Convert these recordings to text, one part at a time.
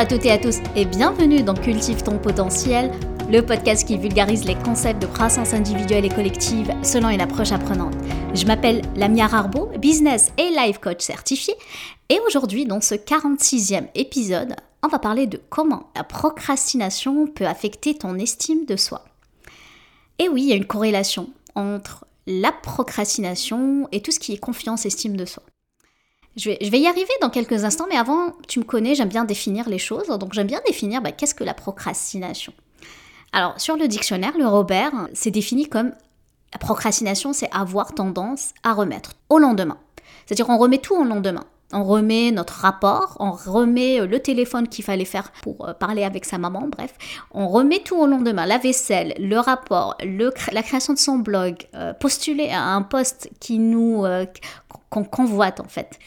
à toutes et à tous et bienvenue dans Cultive ton potentiel, le podcast qui vulgarise les concepts de croissance individuelle et collective selon une approche apprenante. Je m'appelle Lamia Rarbo, business et life coach certifié et aujourd'hui dans ce 46e épisode, on va parler de comment la procrastination peut affecter ton estime de soi. Et oui, il y a une corrélation entre la procrastination et tout ce qui est confiance, estime de soi. Je vais, y arriver dans quelques instants, mais avant, tu me connais, j'aime bien définir les choses. Donc j'aime bien définir bah, qu'est-ce que la procrastination? Alors sur le dictionnaire, le Robert, c'est défini comme la procrastination, c'est avoir tendance à remettre au lendemain. C'est-à-dire on remet tout au lendemain. On remet notre rapport, on remet le téléphone qu'il fallait faire pour euh, parler avec sa maman, bref. On remet tout au lendemain. La vaisselle, le rapport, la création de son blog, euh, postuler à un poste qui nous, euh, qu'on convoite en fait.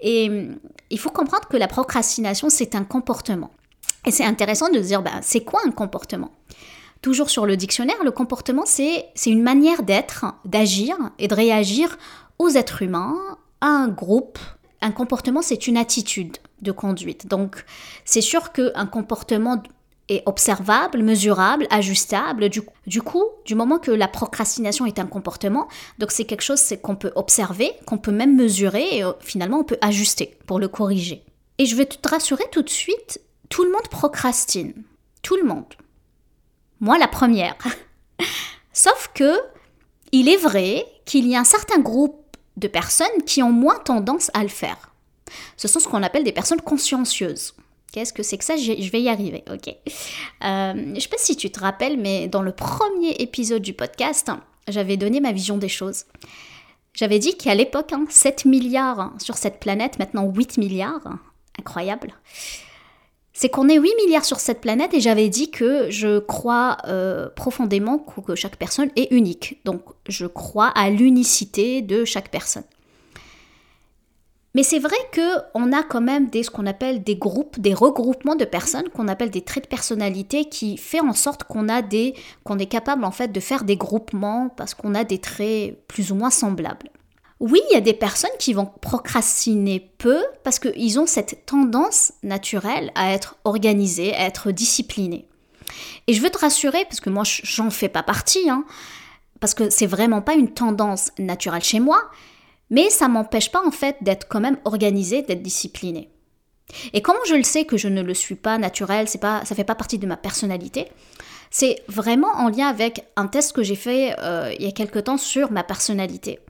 Et il faut comprendre que la procrastination, c'est un comportement. Et c'est intéressant de dire, ben, c'est quoi un comportement? Toujours sur le dictionnaire, le comportement, c'est une manière d'être, d'agir et de réagir aux êtres humains, à un groupe. Un comportement, c'est une attitude de conduite. Donc, c'est sûr qu'un comportement est observable, mesurable, ajustable. Du, coup, du moment que la procrastination est un comportement, donc c'est quelque chose qu'on peut observer, qu'on peut même mesurer et euh, finalement on peut ajuster pour le corriger. Et je vais te rassurer tout de suite, tout le monde procrastine. Tout le monde. Moi la première. Sauf que il est vrai qu'il y a un certain groupe de personnes qui ont moins tendance à le faire. Ce sont ce qu'on appelle des personnes consciencieuses. Qu'est-ce que c'est que ça? Je vais y arriver, ok. Euh, je ne sais pas si tu te rappelles, mais dans le premier épisode du podcast, j'avais donné ma vision des choses. J'avais dit qu'à l'époque, 7 hein, milliards sur cette planète, maintenant 8 milliards, incroyable. C'est qu'on est 8 milliards sur cette planète et j'avais dit que je crois euh, profondément que chaque personne est unique. Donc je crois à l'unicité de chaque personne. Mais c'est vrai qu'on a quand même des, ce qu'on appelle des groupes, des regroupements de personnes, qu'on appelle des traits de personnalité, qui fait en sorte qu'on a des, qu'on est capable en fait de faire des groupements parce qu'on a des traits plus ou moins semblables. Oui, il y a des personnes qui vont procrastiner peu parce qu'ils ont cette tendance naturelle à être organisées, à être disciplinés. Et je veux te rassurer, parce que moi j'en fais pas partie, hein, parce que c'est vraiment pas une tendance naturelle chez moi, mais ça m'empêche pas en fait d'être quand même organisée, d'être disciplinée. Et comment je le sais que je ne le suis pas naturel, c'est pas, ça fait pas partie de ma personnalité, c'est vraiment en lien avec un test que j'ai fait euh, il y a quelque temps sur ma personnalité.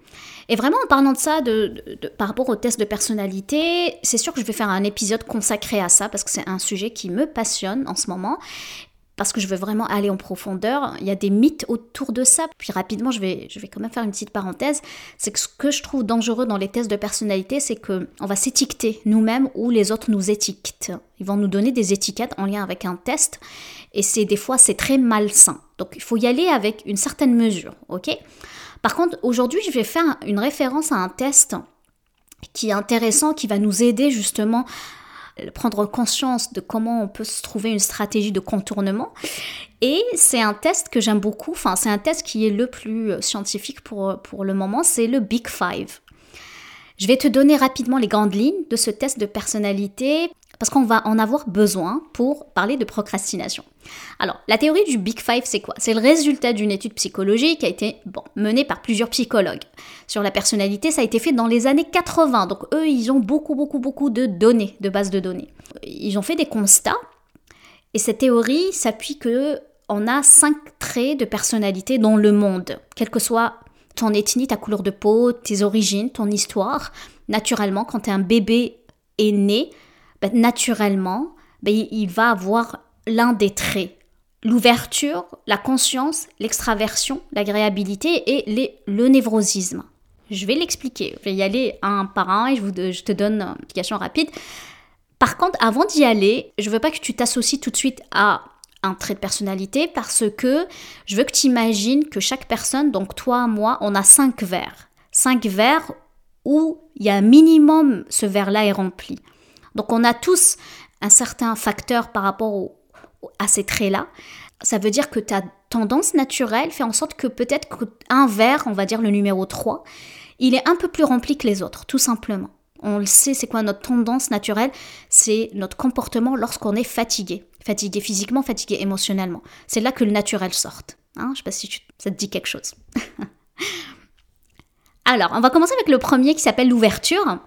Et vraiment en parlant de ça, de, par rapport au test de personnalité, c'est sûr que je vais faire un épisode consacré à ça parce que c'est un sujet qui me passionne en ce moment parce que je veux vraiment aller en profondeur. Il y a des mythes autour de ça. Puis rapidement, je vais, je vais quand même faire une petite parenthèse. C'est que ce que je trouve dangereux dans les tests de personnalité, c'est que on va s'étiqueter nous-mêmes ou les autres nous étiquetent. Ils vont nous donner des étiquettes en lien avec un test. Et c'est des fois, c'est très malsain. Donc, il faut y aller avec une certaine mesure, ok? Par contre, aujourd'hui, je vais faire une référence à un test qui est intéressant, qui va nous aider justement prendre conscience de comment on peut se trouver une stratégie de contournement. Et c'est un test que j'aime beaucoup, enfin c'est un test qui est le plus euh, scientifique pour, euh, pour le moment, c'est le Big Five. Je vais te donner rapidement les grandes lignes de ce test de personnalité parce qu'on va en avoir besoin pour parler de procrastination. Alors, la théorie du Big Five, c'est quoi? C'est le résultat d'une étude psychologique qui a été menée par plusieurs psychologues. Sur la personnalité, ça a été fait dans les années 80. Donc, eux, ils ont beaucoup, beaucoup, beaucoup de données, de bases de données. Ils ont fait des constats. Et cette théorie s'appuie que on a cinq traits de personnalité dans le monde, quelle que soit ton ethnie, ta couleur de peau, tes origines, ton histoire. Naturellement, quand un bébé est né, ben, naturellement, ben, il va avoir l'un des traits. L'ouverture, la conscience, l'extraversion, l'agréabilité et le névrosisme. Je vais l'expliquer. Je vais y aller un par un et je te donne une explication rapide. Par contre, avant d'y aller, je veux pas que tu t'associes tout de suite à un trait de personnalité parce que je veux que tu imagines que chaque personne, donc toi, moi, on a cinq verres. Cinq verres où il y a un minimum, ce verre-là est rempli. Donc on a tous un certain facteur par rapport à ces traits-là. Ça veut dire que ta tendance naturelle fait en sorte que peut-être qu'un verre, on va dire le numéro 3, il est un peu plus rempli que les autres, tout simplement. On le sait, c'est quoi notre tendance naturelle? C'est notre comportement lorsqu'on est fatigué. Fatigué physiquement, fatigué émotionnellement. C'est là que le naturel sort. Hein? Je sais pas si ça te dit quelque chose. Alors, on va commencer avec le premier qui s'appelle l'ouverture.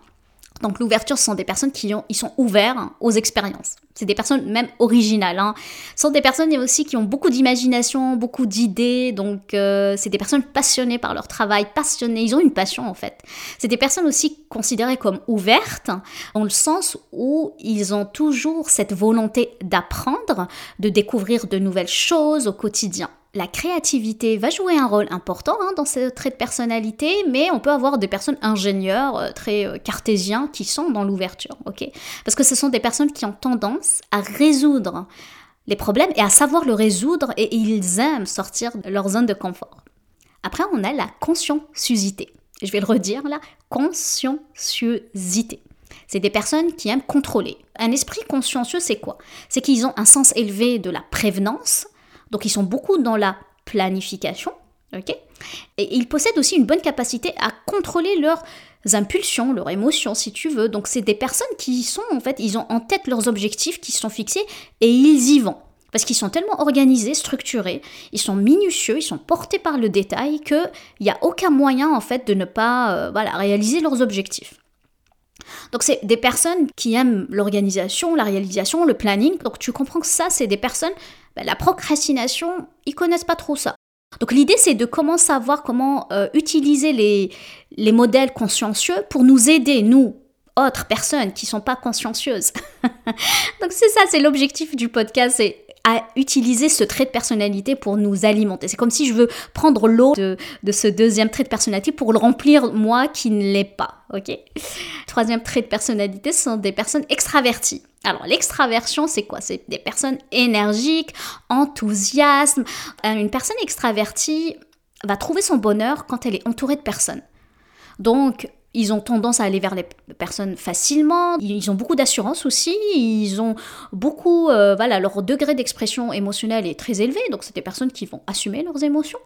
Donc l'ouverture, ce sont des personnes qui ont, ils sont ouverts aux expériences. C'est des personnes même originales. Hein. Ce sont des personnes aussi qui ont beaucoup d'imagination, beaucoup d'idées. Donc euh, c'est des personnes passionnées par leur travail, passionnées. Ils ont une passion en fait. C'est des personnes aussi considérées comme ouvertes, dans le sens où ils ont toujours cette volonté d'apprendre, de découvrir de nouvelles choses au quotidien la créativité va jouer un rôle important hein, dans ces traits de personnalité, mais on peut avoir des personnes ingénieurs euh, très euh, cartésiens qui sont dans l'ouverture, ok? Parce que ce sont des personnes qui ont tendance à résoudre les problèmes et à savoir le résoudre et ils aiment sortir de leur zone de confort. Après, on a la conscienciosité. Je vais le redire là, conscienciosité. C'est des personnes qui aiment contrôler. Un esprit consciencieux, c'est quoi? C'est qu'ils ont un sens élevé de la prévenance, donc ils sont beaucoup dans la planification, ok? Et ils possèdent aussi une bonne capacité à contrôler leurs impulsions, leurs émotions, si tu veux. Donc c'est des personnes qui sont, en fait, ils ont en tête leurs objectifs qui sont fixés et ils y vont. Parce qu'ils sont tellement organisés, structurés, ils sont minutieux, ils sont portés par le détail qu'il n'y a aucun moyen en fait de ne pas euh, voilà, réaliser leurs objectifs. Donc c'est des personnes qui aiment l'organisation, la réalisation, le planning. Donc tu comprends que ça, c'est des personnes ben, la procrastination, ils connaissent pas trop ça. Donc l'idée, c'est de comment savoir comment euh, utiliser les, les modèles consciencieux pour nous aider, nous, autres personnes qui sont pas consciencieuses. Donc c'est ça, c'est l'objectif du podcast, c'est à utiliser ce trait de personnalité pour nous alimenter. C'est comme si je veux prendre l'eau de, ce deuxième trait de personnalité pour le remplir moi qui ne l'ai pas. Ok? Troisième trait de personnalité, ce sont des personnes extraverties. Alors l'extraversion, c'est quoi? C'est des personnes énergiques, enthousiastes. Euh, une personne extravertie va trouver son bonheur quand elle est entourée de personnes. Donc, ils ont tendance à aller vers les personnes facilement. Ils ont beaucoup d'assurance aussi. Ils ont beaucoup, euh, voilà, leur degré d'expression émotionnelle est très élevé. Donc, c'est des personnes qui vont assumer leurs émotions.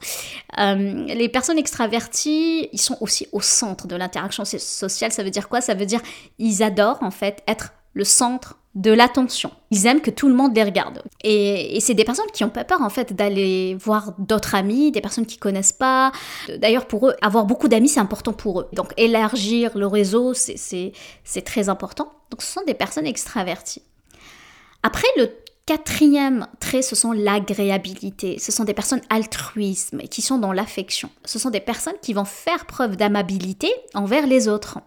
Euh, les personnes extraverties, ils sont aussi au centre de l'interaction sociale. Ça veut dire quoi? Ça veut dire ils adorent en fait être le centre de l'attention. Ils aiment que tout le monde les regarde. Et, c'est des personnes qui ont pas peur en fait d'aller voir d'autres amis, des personnes qui connaissent pas. D'ailleurs pour eux, avoir beaucoup d'amis c'est important pour eux. Donc élargir le réseau c'est très important. Donc ce sont des personnes extraverties. Après le quatrième trait, ce sont l'agréabilité. Ce sont des personnes altruistes qui sont dans l'affection. Ce sont des personnes qui vont faire preuve d'amabilité envers les autres.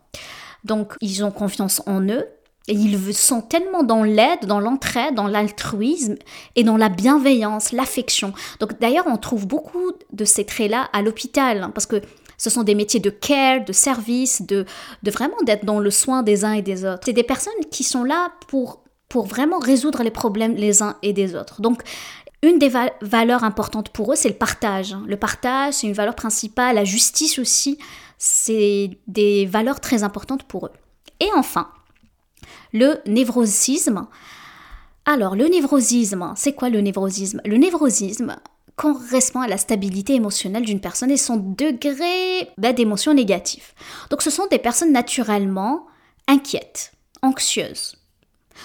Donc ils ont confiance en eux, et ils sont tellement dans l'aide, dans l'entraide, dans l'altruisme et dans la bienveillance, l'affection. Donc d'ailleurs, on trouve beaucoup de ces traits-là à l'hôpital, hein, parce que ce sont des métiers de care, de service, de, vraiment d'être dans le soin des uns et des autres. C'est des personnes qui sont là pour, pour vraiment résoudre les problèmes les uns et des autres. Donc une des valeurs importantes pour eux, c'est le partage. Le partage, c'est une valeur principale, la justice aussi, c'est des valeurs très importantes pour eux. Et enfin, le névrosisme. Alors, le névrosisme, c'est quoi le névrosisme? Le névrosisme correspond à la stabilité émotionnelle d'une personne et son degré bah, d'émotion négative. Donc, ce sont des personnes naturellement inquiètes, anxieuses.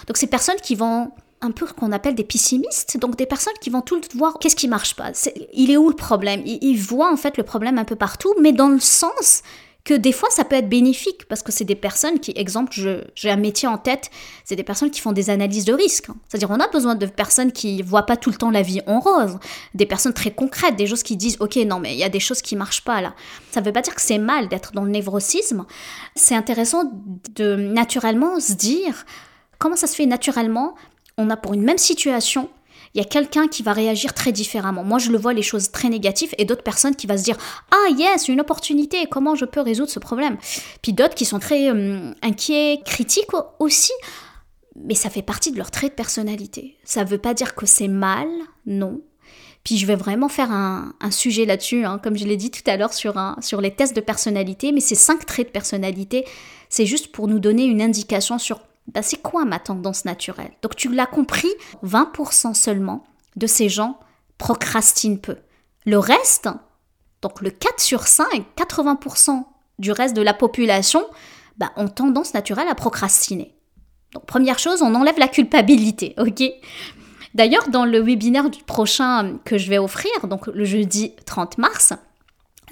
Donc, ces personnes qui vont un peu qu'on appelle des pessimistes, donc des personnes qui vont tout voir qu'est-ce qui marche pas, il est où le problème, ils, ils voient en fait le problème un peu partout, mais dans le sens que des fois ça peut être bénéfique parce que c'est des personnes qui, exemple, j'ai un métier en tête, c'est des personnes qui font des analyses de risque. C'est-à-dire on a besoin de personnes qui voient pas tout le temps la vie en rose, des personnes très concrètes, des choses qui disent ok non mais il y a des choses qui marchent pas là. Ça veut pas dire que c'est mal d'être dans le névrosisme. C'est intéressant de naturellement se dire comment ça se fait naturellement? On a pour une même situation il y a quelqu'un qui va réagir très différemment. Moi, je le vois les choses très négatives et d'autres personnes qui vont se dire Ah, yes, une opportunité, comment je peux résoudre ce problème? Puis d'autres qui sont très euh, inquiets, critiques aussi, mais ça fait partie de leur trait de personnalité. Ça ne veut pas dire que c'est mal, non. Puis je vais vraiment faire un, sujet là-dessus, hein, comme je l'ai dit tout à l'heure sur les tests de personnalité, mais ces cinq traits de personnalité, c'est juste pour nous donner une indication sur bah, c'est quoi ma tendance naturelle? Donc tu l'as compris, 20% seulement de ces gens procrastinent peu. Le reste, donc le 4 sur 5, 80% du reste de la population, bah, ont tendance naturelle à procrastiner. Donc première chose, on enlève la culpabilité, ok? D'ailleurs, dans le webinaire du prochain que je vais offrir, donc le jeudi 30 mars,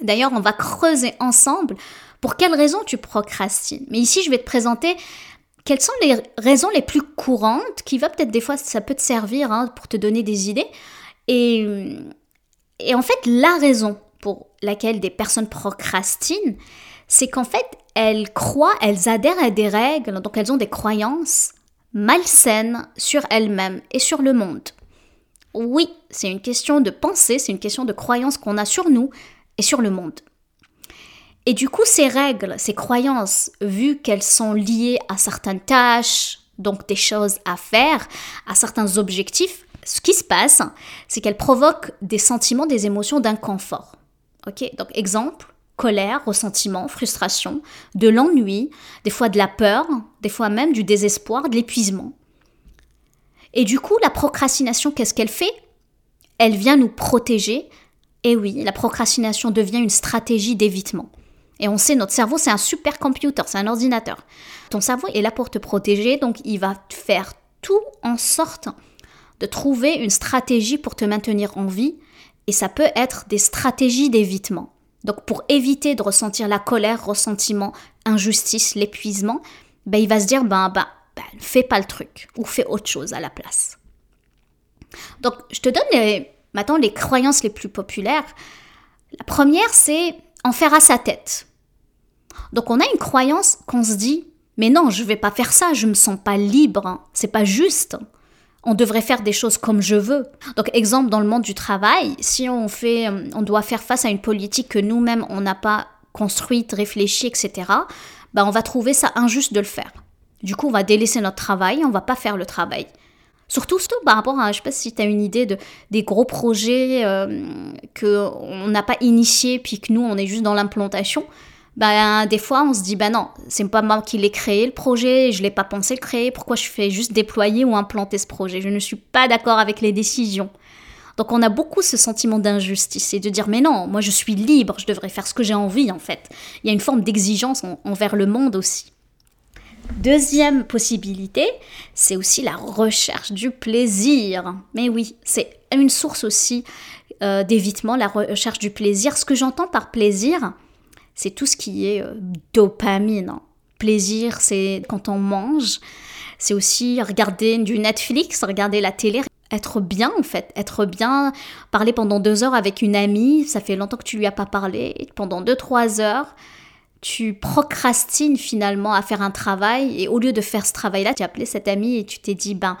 d'ailleurs, on va creuser ensemble pour quelles raisons tu procrastines. Mais ici, je vais te présenter quelles sont les raisons les plus courantes qui va peut-être des fois, ça peut te servir hein, pour te donner des idées. Et, et en fait, la raison pour laquelle des personnes procrastinent, c'est qu'en fait, elles croient, elles adhèrent à des règles, donc elles ont des croyances malsaines sur elles-mêmes et sur le monde. Oui, c'est une question de pensée, c'est une question de croyance qu'on a sur nous et sur le monde. Et du coup, ces règles, ces croyances, vu qu'elles sont liées à certaines tâches, donc des choses à faire, à certains objectifs, ce qui se passe, c'est qu'elles provoquent des sentiments, des émotions d'inconfort. Ok? Donc, exemple, colère, ressentiment, frustration, de l'ennui, des fois de la peur, des fois même du désespoir, de l'épuisement. Et du coup, la procrastination, qu'est-ce qu'elle fait? Elle vient nous protéger. Et oui, la procrastination devient une stratégie d'évitement. Et on sait, notre cerveau, c'est un super computer, c'est un ordinateur. Ton cerveau est là pour te protéger, donc il va faire tout en sorte de trouver une stratégie pour te maintenir en vie. Et ça peut être des stratégies d'évitement. Donc pour éviter de ressentir la colère, ressentiment, injustice, l'épuisement, ben, il va se dire ben, ben, ben, fais pas le truc ou fais autre chose à la place. Donc je te donne maintenant les croyances les plus populaires. La première c'est en faire à sa tête. Donc on a une croyance qu'on se dit mais non, je vais pas faire ça, je me sens pas libre, c'est pas juste on devrait faire des choses comme je veux. Donc exemple dans le monde du travail, si on fait, euh, on doit faire face à une politique que nous-mêmes on n'a pas construite, réfléchie, etc. Bah on va trouver ça injuste de le faire. Du coup, on va délaisser notre travail, on va pas faire le travail. Surtout, surtout par rapport à, je sais pas si tu as une idée de des gros projets euh, que on n'a pas initiés puis que nous on est juste dans l'implantation ben, des fois, on se dit, ben non, c'est pas moi qui l'ai créé le projet, je l'ai pas pensé le créer, pourquoi je fais juste déployer ou implanter ce projet? Je ne suis pas d'accord avec les décisions. Donc on a beaucoup ce sentiment d'injustice et de dire mais non, moi je suis libre, je devrais faire ce que j'ai envie en fait. Il y a une forme d'exigence envers le monde aussi. Deuxième possibilité, c'est aussi la recherche du plaisir. Mais oui, c'est une source aussi euh, d'évitement, la recherche du plaisir. Ce que j'entends par plaisir, c'est tout ce qui est euh, dopamine. Hein. Plaisir, c'est quand on mange. C'est aussi regarder du Netflix, regarder la télé, être bien en fait, être bien, parler pendant deux heures avec une amie, ça fait longtemps que tu lui as pas parlé, pendant deux, trois heures, tu procrastines finalement à faire un travail et au lieu de faire ce travail-là, tu as appelé cette amie et tu t'es dit, ben,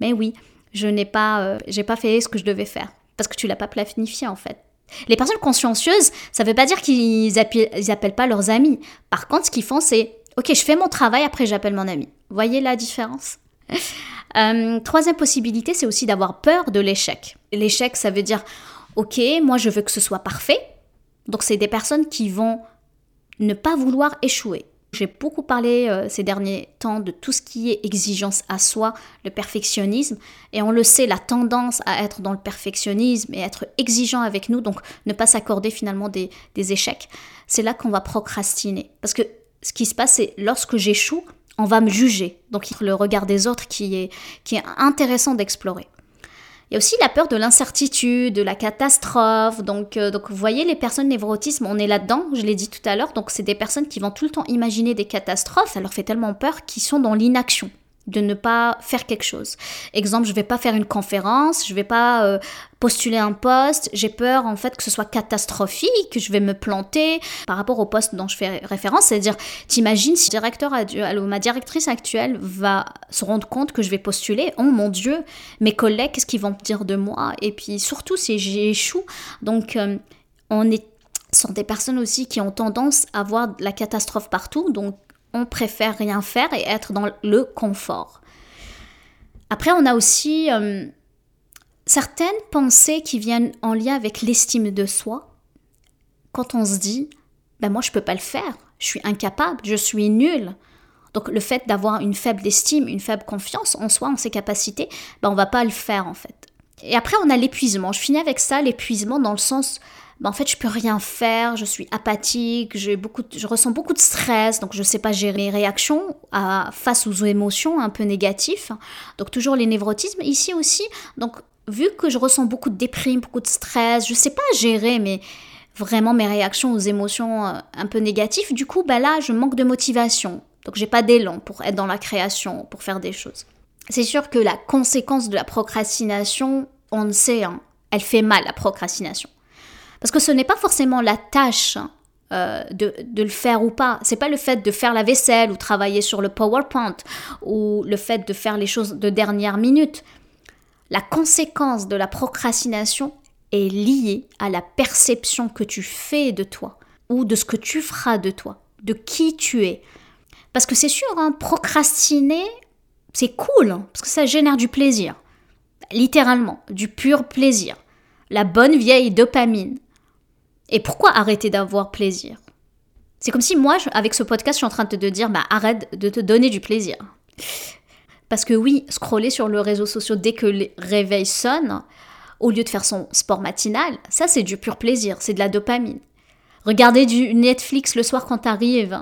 mais oui, je n'ai pas, euh, j'ai pas fait ce que je devais faire parce que tu l'as pas planifié en fait. Les personnes consciencieuses, ça ne veut pas dire qu'ils appellent, pas leurs amis. Par contre, ce qu'ils font, c'est Ok, je fais mon travail, après j'appelle mon ami. Voyez la différence euh, Troisième possibilité, c'est aussi d'avoir peur de l'échec. L'échec, ça veut dire Ok, moi je veux que ce soit parfait. Donc, c'est des personnes qui vont ne pas vouloir échouer. J'ai beaucoup parlé euh, ces derniers temps de tout ce qui est exigence à soi, le perfectionnisme, et on le sait, la tendance à être dans le perfectionnisme et être exigeant avec nous, donc ne pas s'accorder finalement des, échecs, c'est là qu'on va procrastiner. Parce que ce qui se passe, c'est lorsque j'échoue, on va me juger. Donc le regard des autres qui est intéressant d'explorer. Il y a aussi la peur de l'incertitude, de la catastrophe. Donc, euh, donc, vous voyez, les personnes névrotisme, on est là-dedans, je l'ai dit tout à l'heure. Donc, c'est des personnes qui vont tout le temps imaginer des catastrophes. Ça leur fait tellement peur qu'ils sont dans l'inaction de ne pas faire quelque chose. Exemple, je vais pas faire une conférence, je vais pas euh, postuler un poste, j'ai peur en fait que ce soit catastrophique, que je vais me planter par rapport au poste dont je fais référence, c'est-à-dire t'imagines si directeur ma directrice actuelle va se rendre compte que je vais postuler, oh mon dieu, mes collègues qu'est-ce qu'ils vont dire de moi? Et puis surtout si j'échoue. Donc euh, on est sont des personnes aussi qui ont tendance à voir la catastrophe partout, donc on préfère rien faire et être dans le confort. Après, on a aussi euh, certaines pensées qui viennent en lien avec l'estime de soi. Quand on se dit, ben moi je peux pas le faire, je suis incapable, je suis nul. Donc le fait d'avoir une faible estime, une faible confiance en soi, en ses capacités, ben on va pas le faire en fait. Et après, on a l'épuisement. Je finis avec ça, l'épuisement dans le sens, bah, en fait, je peux rien faire, je suis apathique, j'ai beaucoup, je ressens beaucoup de stress, donc je ne sais pas gérer les réactions à, face aux émotions un peu négatives. Donc toujours les névrotismes. Ici aussi, donc vu que je ressens beaucoup de déprime, beaucoup de stress, je ne sais pas gérer mais vraiment mes réactions aux émotions euh, un peu négatives. Du coup, bah là, je manque de motivation. Donc j'ai pas d'élan pour être dans la création, pour faire des choses. C'est sûr que la conséquence de la procrastination, on le sait, hein, elle fait mal la procrastination. Parce que ce n'est pas forcément la tâche hein, euh, de, le faire ou pas. C'est pas le fait de faire la vaisselle ou travailler sur le PowerPoint ou le fait de faire les choses de dernière minute. La conséquence de la procrastination est liée à la perception que tu fais de toi ou de ce que tu feras de toi, de qui tu es. Parce que c'est sûr, hein, procrastiner, c'est cool, hein, parce que ça génère du plaisir. Littéralement, du pur plaisir. La bonne vieille dopamine. Et pourquoi arrêter d'avoir plaisir? C'est comme si moi, avec ce podcast, je suis en train de te dire, bah arrête de te donner du plaisir. Parce que oui, scroller sur le réseau social dès que le réveil sonne, au lieu de faire son sport matinal, ça c'est du pur plaisir, c'est de la dopamine. Regarder du Netflix le soir quand t'arrives,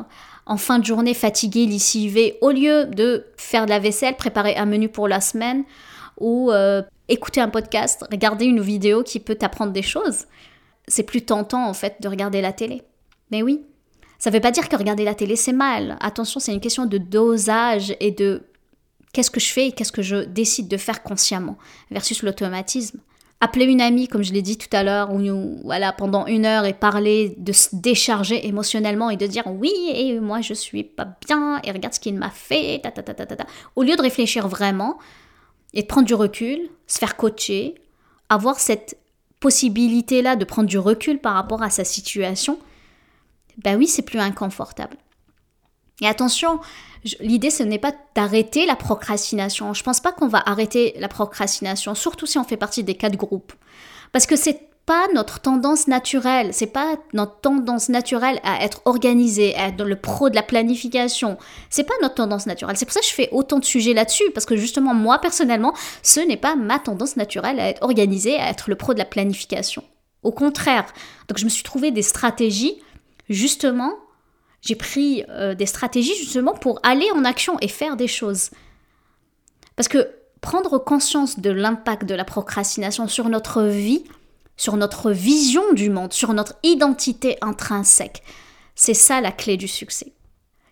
en fin de journée fatigué, lessivé, au lieu de faire de la vaisselle, préparer un menu pour la semaine ou euh, écouter un podcast, regarder une vidéo qui peut t'apprendre des choses, c'est plus tentant en fait de regarder la télé. Mais oui, ça ne veut pas dire que regarder la télé c'est mal. Attention, c'est une question de dosage et de qu'est-ce que je fais et qu'est-ce que je décide de faire consciemment versus l'automatisme appeler une amie, comme je l'ai dit tout à l'heure, ou voilà, pendant une heure et parler, de se décharger émotionnellement et de dire oui, et moi je suis pas bien, et regarde ce qu'il m'a fait, ta, au lieu de réfléchir vraiment et de prendre du recul, se faire coacher, avoir cette possibilité-là de prendre du recul par rapport à sa situation, ben oui, c'est plus inconfortable. Et attention, l'idée ce n'est pas d'arrêter la procrastination. Je pense pas qu'on va arrêter la procrastination, surtout si on fait partie des quatre groupes. Parce que c'est pas notre tendance naturelle, c'est pas notre tendance naturelle à être organisé, à être dans le pro de la planification. C'est pas notre tendance naturelle. C'est pour ça que je fais autant de sujets là-dessus, parce que justement, moi personnellement, ce n'est pas ma tendance naturelle à être organisé, à être le pro de la planification. Au contraire. Donc je me suis trouvé des stratégies, justement, j'ai pris euh, des stratégies justement pour aller en action et faire des choses. Parce que prendre conscience de l'impact de la procrastination sur notre vie, sur notre vision du monde, sur notre identité intrinsèque, c'est ça la clé du succès.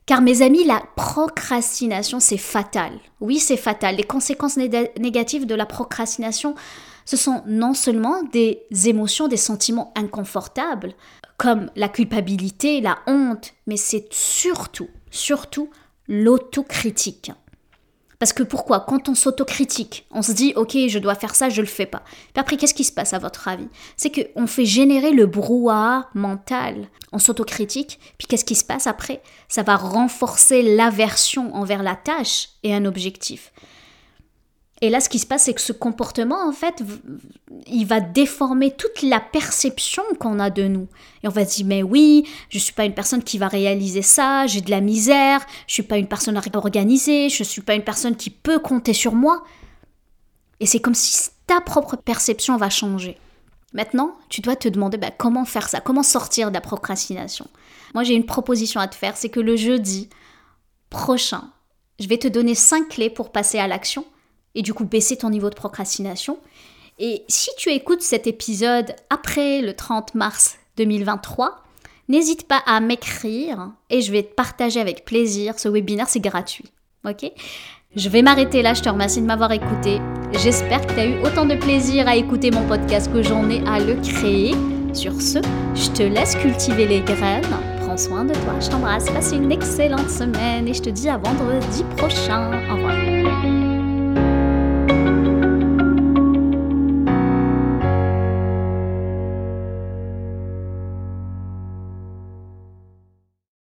Car mes amis, la procrastination, c'est fatal. Oui, c'est fatal. Les conséquences négatives de la procrastination, ce sont non seulement des émotions, des sentiments inconfortables, comme la culpabilité, la honte, mais c'est surtout, surtout l'autocritique. Parce que pourquoi Quand on s'autocritique, on se dit ok, je dois faire ça, je le fais pas. Puis après, qu'est-ce qui se passe à votre avis? C'est qu'on fait générer le brouhaha mental. On s'autocritique, puis qu'est-ce qui se passe après? Ça va renforcer l'aversion envers la tâche et un objectif. Et là, ce qui se passe, c'est que ce comportement, en fait, il va déformer toute la perception qu'on a de nous. Et on va se dire, mais oui, je ne suis pas une personne qui va réaliser ça, j'ai de la misère, je ne suis pas une personne organisée, je ne suis pas une personne qui peut compter sur moi. Et c'est comme si ta propre perception va changer. Maintenant, tu dois te demander bah, comment faire ça, comment sortir de la procrastination? Moi, j'ai une proposition à te faire, c'est que le jeudi prochain, je vais te donner cinq clés pour passer à l'action et du coup baisser ton niveau de procrastination. Et si tu écoutes cet épisode après le 30 mars 2023, n'hésite pas à m'écrire et je vais te partager avec plaisir. Ce webinaire, c'est gratuit. Ok? Je vais m'arrêter là. Je te remercie de m'avoir écouté. J'espère que tu as eu autant de plaisir à écouter mon podcast que j'en ai à le créer. Sur ce, je te laisse cultiver les graines. Prends soin de toi. Je t'embrasse. Passe une excellente semaine et je te dis à vendredi prochain. Au revoir.